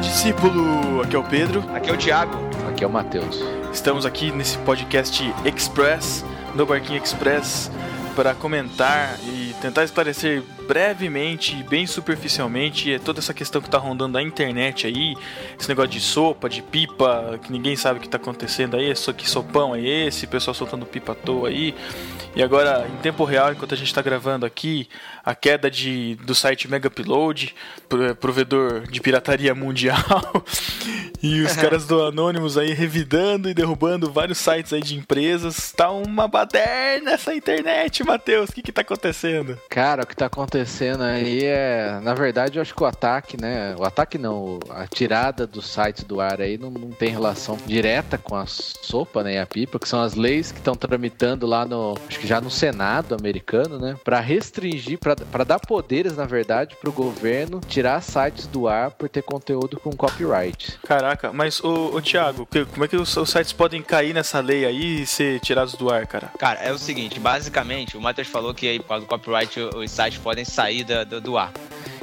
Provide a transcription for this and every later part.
Discípulo! Aqui é o Pedro. Aqui é o Thiago. Aqui é o Matheus. Estamos aqui nesse podcast Express, no Barquinho Express, para comentar e tentar esclarecer brevemente, bem superficialmente, é toda essa questão que está rondando na internet aí, esse negócio de sopa, de pipa, que ninguém sabe o que está acontecendo aí, isso que sopão é esse, pessoal soltando pipa à toa aí. E agora, em tempo real, enquanto a gente está gravando aqui, a queda de, do site Megapilode, provedor de pirataria mundial, e os caras do Anonymous aí revidando e derrubando vários sites aí de empresas. Tá uma baderna essa internet, Matheus. O que que tá acontecendo? Cara, o que tá acontecendo acontecendo aí é, na verdade, eu acho que o ataque, né? O ataque não, a tirada dos sites do ar aí não, não tem relação direta com a sopa, né? E a pipa, que são as leis que estão tramitando lá no, acho que já no Senado americano, né? Para restringir, para dar poderes, na verdade, para o governo tirar sites do ar por ter conteúdo com copyright. Caraca, mas o, o Thiago, como é que os, os sites podem cair nessa lei aí e ser tirados do ar, cara? Cara, é o seguinte, basicamente, o Matheus falou que aí por causa do copyright os sites podem saída do, do ar.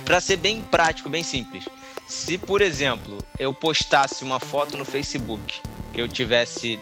Para ser bem prático, bem simples. Se, por exemplo, eu postasse uma foto no Facebook, que eu tivesse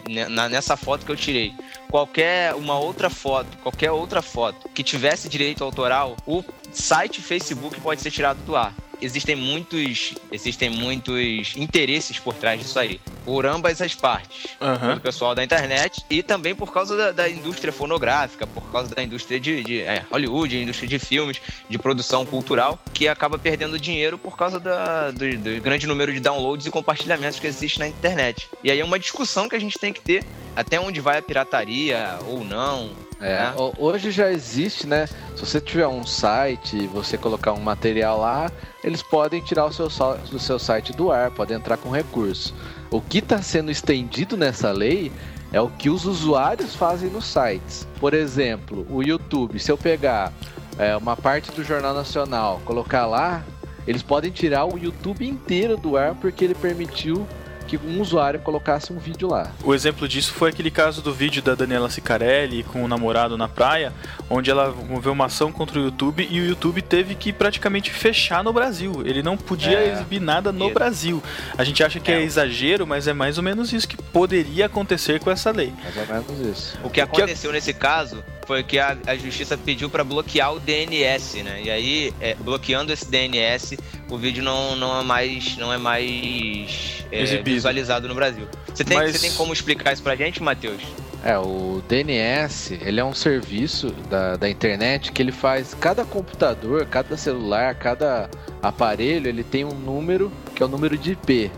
nessa foto que eu tirei, qualquer uma outra foto, qualquer outra foto que tivesse direito autoral, o site Facebook pode ser tirado do ar existem muitos, existem muitos interesses por trás disso aí. Por ambas as partes. Uhum. Do pessoal da internet e também por causa da, da indústria fonográfica, por causa da indústria de, de é, Hollywood, indústria de filmes, de produção cultural, que acaba perdendo dinheiro por causa da, do, do grande número de downloads e compartilhamentos que existe na internet. E aí é uma discussão que a gente tem que ter até onde vai a pirataria ou não, é, né? Hoje já existe, né? Se você tiver um site e você colocar um material lá, eles podem tirar o seu, do seu site do ar, podem entrar com recurso. O que está sendo estendido nessa lei é o que os usuários fazem nos sites. Por exemplo, o YouTube, se eu pegar é, uma parte do Jornal Nacional, colocar lá, eles podem tirar o YouTube inteiro do ar porque ele permitiu que um usuário colocasse um vídeo lá. O exemplo disso foi aquele caso do vídeo da Daniela Sicarelli com o namorado na praia, onde ela moveu uma ação contra o YouTube e o YouTube teve que praticamente fechar no Brasil. Ele não podia é. exibir nada no e... Brasil. A gente acha que é. é. exagero, mas é mais ou menos isso que poderia acontecer com essa lei. Mais ou menos isso. O que aconteceu nesse caso foi que a, a justiça pediu para bloquear o DNS, né? E aí, é, bloqueando esse DNS, o vídeo não, não é mais, não é mais é, visualizado no Brasil. Você tem, Mas... você tem como explicar isso pra gente, Matheus? É, o DNS, ele é um serviço da, da internet que ele faz cada computador, cada celular, cada aparelho, ele tem um número que é o número de IP.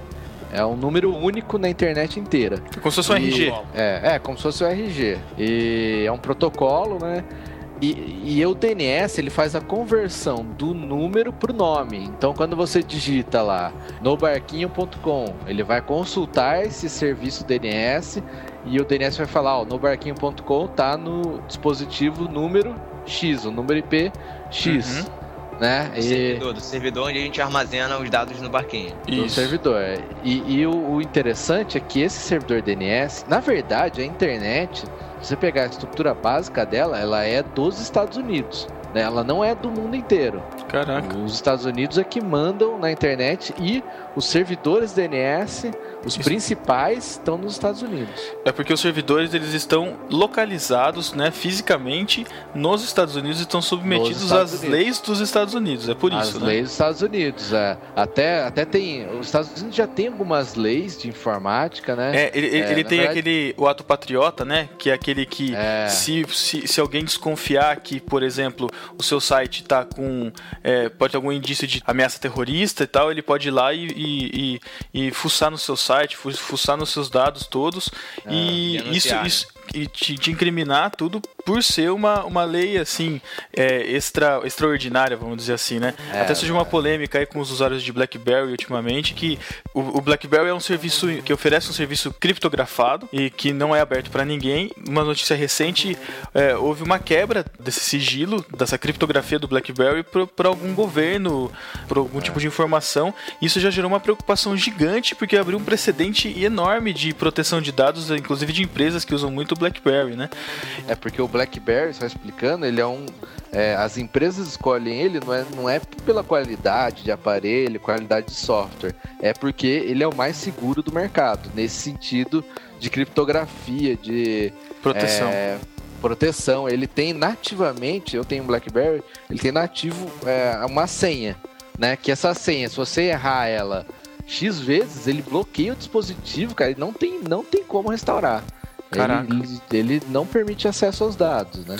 É um número único na internet inteira. É como se fosse um RG. É, é, como se fosse um RG. E é um protocolo, né? E, e o DNS ele faz a conversão do número pro nome. Então, quando você digita lá nobarquinho.com, ele vai consultar esse serviço DNS e o DNS vai falar: ó, nobarquinho.com tá no dispositivo número X, o número IP X. Uhum né? Do, e... servidor, do servidor onde a gente armazena os dados no barquinho. Do Isso. servidor. E, e o, o, interessante é que esse servidor DNS, na verdade, a internet, se você pegar a estrutura básica dela, ela é dos Estados Unidos. Né? Ela não é do mundo inteiro. Caraca. Os Estados Unidos é que mandam na internet e os servidores DNS os Isso. principais estão nos Estados Unidos. É porque os servidores eles estão localizados, né, fisicamente nos Estados Unidos e estão submetidos às Unidos. leis dos Estados Unidos. É por isso, As né? leis dos Estados Unidos. É. Até, até tem. Os Estados Unidos já tem algumas leis de informática, né? É, ele, é, ele tem verdade... aquele o ato patriota, né? Que é aquele que é. Se, se, se alguém desconfiar que, por exemplo, o seu site está com é, pode ter algum indício de ameaça terrorista e tal, ele pode ir lá e, e, e, e fuçar no seu site, fuçar nos seus dados todos. É, e isso, isso, te, te incriminar tudo por ser uma, uma lei assim é, extra, extraordinária, vamos dizer assim, né? É, Até surgiu uma polêmica aí com os usuários de BlackBerry ultimamente que o, o, BlackBerry é um serviço que oferece um serviço criptografado e que não é aberto para ninguém. Uma notícia recente é, houve uma quebra desse sigilo, dessa criptografia do BlackBerry para algum governo, por algum tipo de informação. Isso já gerou uma preocupação gigante porque abriu um precedente enorme de proteção de dados, inclusive de empresas que usam muito BlackBerry, né? É porque o BlackBerry, só explicando, ele é um. É, as empresas escolhem ele não é, não é pela qualidade de aparelho, qualidade de software, é porque ele é o mais seguro do mercado, nesse sentido de criptografia, de proteção. É, proteção. Ele tem nativamente, eu tenho um BlackBerry, ele tem nativo é, uma senha, né? Que essa senha, se você errar ela X vezes, ele bloqueia o dispositivo, cara, e não tem, não tem como restaurar. Ele, ele não permite acesso aos dados, né?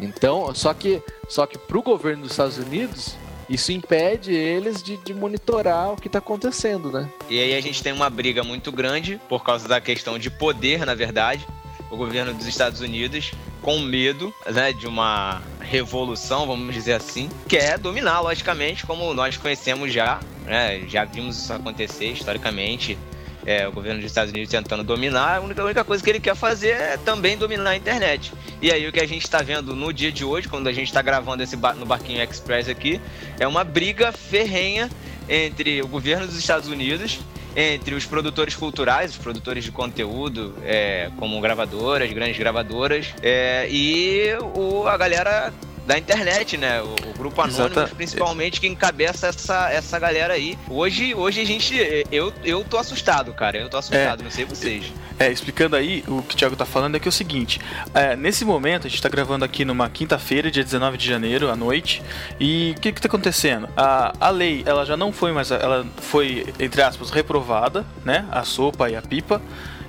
Então, só que, só que para o governo dos Estados Unidos, isso impede eles de, de monitorar o que está acontecendo, né? E aí a gente tem uma briga muito grande por causa da questão de poder, na verdade. O governo dos Estados Unidos, com medo né, de uma revolução, vamos dizer assim, quer dominar, logicamente, como nós conhecemos já, né, já vimos isso acontecer historicamente é, o governo dos Estados Unidos tentando dominar, a única, a única coisa que ele quer fazer é também dominar a internet. E aí o que a gente está vendo no dia de hoje, quando a gente está gravando esse no Barquinho Express aqui, é uma briga ferrenha entre o governo dos Estados Unidos entre os produtores culturais, os produtores de conteúdo, é, como gravadoras, grandes gravadoras, é, e o, a galera da internet, né? O, o grupo Anônimos, principalmente, que encabeça essa, essa galera aí. Hoje, hoje a gente. Eu, eu tô assustado, cara. Eu tô assustado, é, não sei vocês. É, explicando aí, o que o Thiago tá falando é que é o seguinte: é, nesse momento, a gente tá gravando aqui numa quinta-feira, dia 19 de janeiro, à noite, e o que que tá acontecendo? A, a lei, ela já não foi mais. Ela foi, entre aspas, reprovada, né? A sopa e a pipa.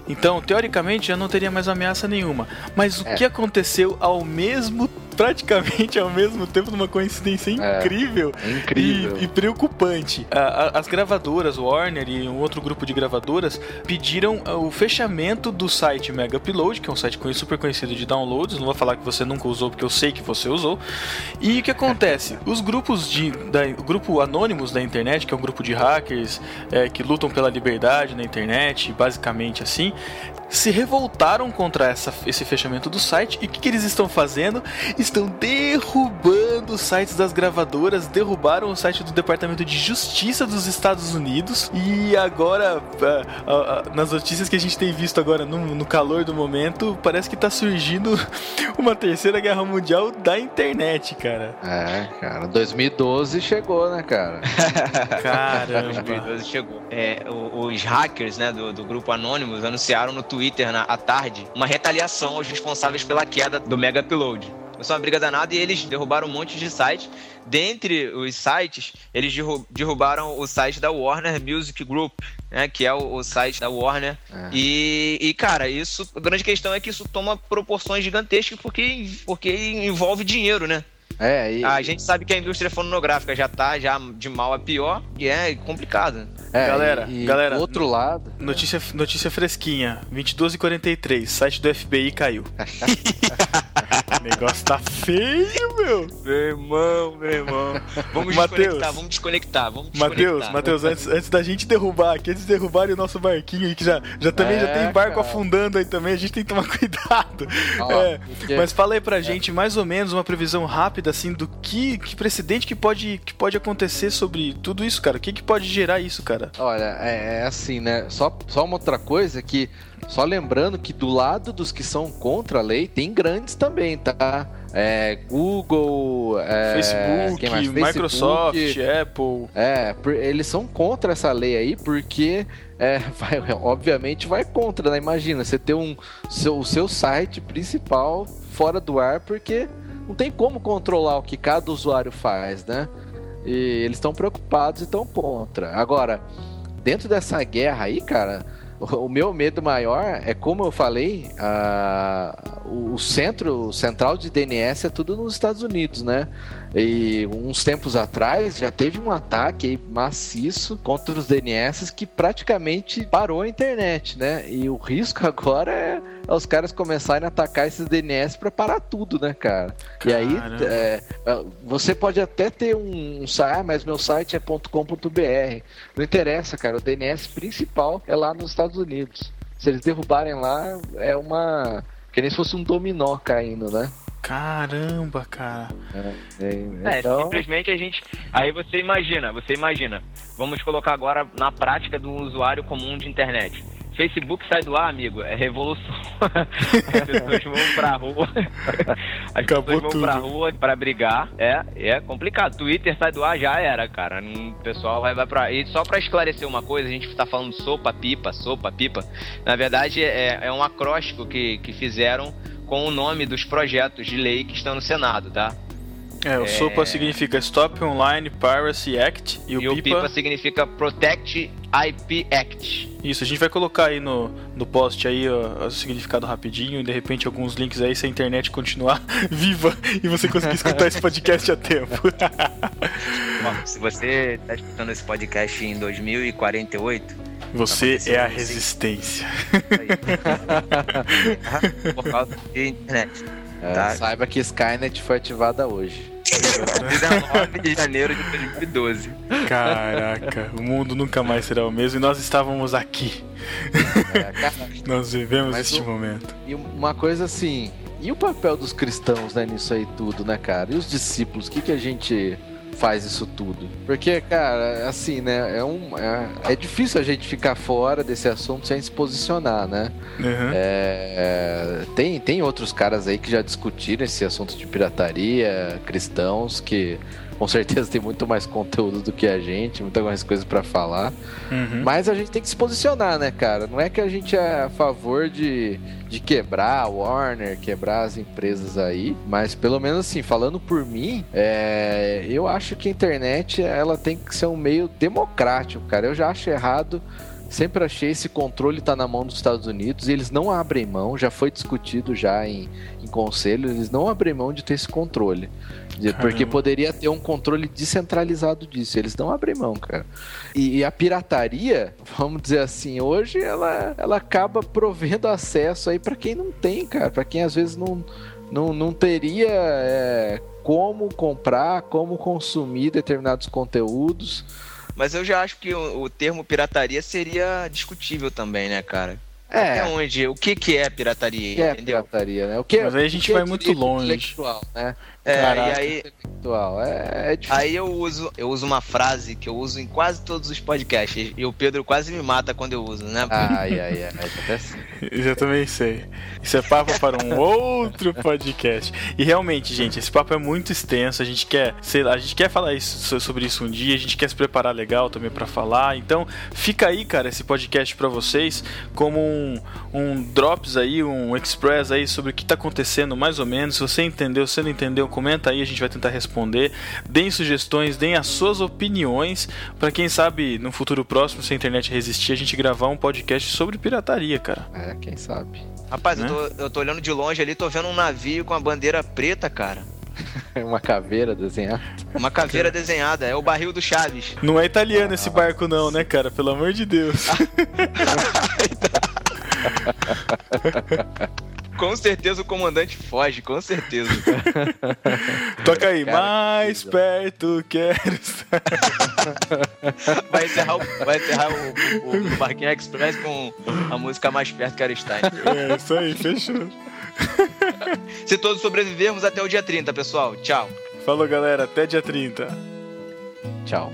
Então, teoricamente, já não teria mais ameaça nenhuma. Mas o é. que aconteceu ao mesmo praticamente ao mesmo tempo numa coincidência é, incrível, é, incrível. E, e, preocupante. as gravadoras, Warner e um outro grupo de gravadoras pediram o fechamento do site Mega Upload, que é um site super conhecido de downloads. Não vou falar que você nunca usou, porque eu sei que você usou. E o que acontece? Os grupos de. Da, o grupo Anônimos da internet, que é um grupo de hackers é, que lutam pela liberdade na internet, basicamente assim, se revoltaram contra essa, esse fechamento do site. E o que, que, eles estão fazendo? Estão derrubando os sites das gravadoras, derrubaram o site do Departamento de Justiça dos Estados Unidos. E agora, nas notícias que a gente tem visto agora no, no calor do momento, parece que está surgindo uma terceira guerra mundial da internet, cara. É, cara, 2012 chegou, né, cara? Caramba. 2012 chegou. É, os hackers, né, do, do grupo Anonymous anunciaram no Twitter Twitter na, à tarde uma retaliação aos responsáveis pela queda do Mega Upload. Foi uma briga danada e eles derrubaram um monte de sites. Dentre os sites, eles derrubaram o site da Warner Music Group, né, que é o, o site da Warner. É. E, e, cara, isso, a grande questão é que isso toma proporções gigantescas porque, porque envolve dinheiro, né? É, e... A gente sabe que a indústria fonográfica já tá já de mal a pior e é complicado. É, galera, e, galera, do outro lado. Notícia, notícia fresquinha: 22 e 43 site do FBI caiu. o negócio tá feio, meu. Meu irmão, meu irmão. Vamos Mateus, desconectar, vamos desconectar, vamos Matheus, Matheus, antes, antes da gente derrubar aqui, antes de derrubarem o nosso barquinho aí, que já, já também é, já tem barco cara. afundando aí também, a gente tem que tomar cuidado. é, porque... Mas fala aí pra é. gente mais ou menos uma previsão rápida, assim, do que, que precedente que pode, que pode acontecer sobre tudo isso, cara. O que, que pode gerar isso, cara? Olha, é, é assim, né? Só, só uma outra coisa que só lembrando que do lado dos que são contra a lei, tem grandes também, tá? É, Google, é, Facebook, Facebook, Microsoft, Apple. É, eles são contra essa lei aí porque é, vai, obviamente vai contra, né? Imagina, você ter um, seu, o seu site principal fora do ar porque não tem como controlar o que cada usuário faz, né? E eles estão preocupados e estão contra. Agora, dentro dessa guerra aí, cara, o meu medo maior é, como eu falei, a, o centro central de DNS é tudo nos Estados Unidos, né? E uns tempos atrás já teve um ataque maciço contra os DNS que praticamente parou a internet, né? E o risco agora é, os caras começarem a atacar esses DNS para parar tudo, né, cara? E aí, é, é, você pode até ter um, um site, ah, mas meu site é .com.br. Não interessa, cara. O DNS principal é lá nos Estados Unidos. Se eles derrubarem lá, é uma. Que nem se fosse um dominó caindo, né? Caramba, cara. É, é, é, então... simplesmente a gente. Aí você imagina, você imagina. Vamos colocar agora na prática do usuário comum de internet. Facebook sai do ar, amigo, é revolução. As pessoas vão pra rua. As Acabou pessoas vão tudo. pra rua pra brigar. É, é complicado. Twitter sai do ar, já era, cara. O pessoal vai, vai pra. E só pra esclarecer uma coisa, a gente tá falando sopa, pipa, sopa, pipa. Na verdade, é, é um acróstico que, que fizeram com o nome dos projetos de lei que estão no Senado, tá? É, o é... SOPA significa Stop Online Piracy Act e o, e PIPA... o PIPA significa Protect IP Act. Isso, a gente vai colocar aí no, no post aí ó, o significado rapidinho e de repente alguns links aí se a internet continuar viva e você conseguir escutar esse podcast a tempo. Bom, se você está escutando esse podcast em 2048, você é a resistência. Por causa de internet. É, tá? Saiba que Skynet foi ativada hoje. 19 de janeiro de 2012. Caraca, o mundo nunca mais será o mesmo e nós estávamos aqui. É, nós vivemos Mas este momento. E uma coisa assim, e o papel dos cristãos né, nisso aí tudo, né, cara? E os discípulos, o que, que a gente faz isso tudo. Porque, cara, assim, né? É, um, é, é difícil a gente ficar fora desse assunto sem se posicionar, né? Uhum. É, tem, tem outros caras aí que já discutiram esse assunto de pirataria, cristãos, que com certeza tem muito mais conteúdo do que a gente, muitas mais coisas para falar. Uhum. Mas a gente tem que se posicionar, né, cara? Não é que a gente é a favor de, de quebrar a Warner, quebrar as empresas aí, mas pelo menos assim, falando por mim, é, eu acho que a internet ela tem que ser um meio democrático, cara. Eu já acho errado sempre achei esse controle tá na mão dos Estados Unidos e eles não abrem mão, já foi discutido já em, em conselho, eles não abrem mão de ter esse controle. Porque poderia ter um controle descentralizado disso. Eles não abrem mão, cara. E, e, a pirataria, vamos dizer assim, hoje ela, ela acaba provendo acesso aí para quem não tem, cara. Para quem às vezes não, não, não teria é, como comprar, como consumir determinados conteúdos. Mas eu já acho que o, o termo pirataria seria discutível também, né, cara? É. Até onde? O que, que é pirataria? O que é pirataria, né? O que, Mas aí a gente vai muito longe. Né? É, Caraca, e aí, é, é aí eu uso, eu uso uma frase que eu uso em quase todos os podcasts. E o Pedro quase me mata quando eu uso, né? Ai, ai, ai. Eu já também sei. Isso é papo para um outro podcast. E realmente, gente, esse papo é muito extenso. A gente quer, sei lá, a gente quer falar isso, sobre isso um dia. A gente quer se preparar legal também para falar. Então, fica aí, cara, esse podcast para vocês como um, um drops aí, um express aí sobre o que tá acontecendo mais ou menos. Se você entendeu, se não entendeu, comenta aí, a gente vai tentar responder. Deem sugestões, deem as suas opiniões, para quem sabe no futuro próximo, se a internet resistir, a gente gravar um podcast sobre pirataria, cara. É, quem sabe. Rapaz, né? eu, tô, eu tô olhando de longe ali, tô vendo um navio com a bandeira preta, cara. Uma caveira desenhada. Uma caveira desenhada, é o barril do Chaves. Não é italiano esse barco, não, né, cara? Pelo amor de Deus. com certeza o comandante foge, com certeza. Toca aí, Cara, mais que perto quero estar. vai encerrar, o, vai encerrar o, o, o Express com a música Mais Perto Quero Estar. É, isso aí, fechou. Se todos sobrevivermos até o dia 30, pessoal. Tchau. Falou, galera. Até dia 30. Tchau.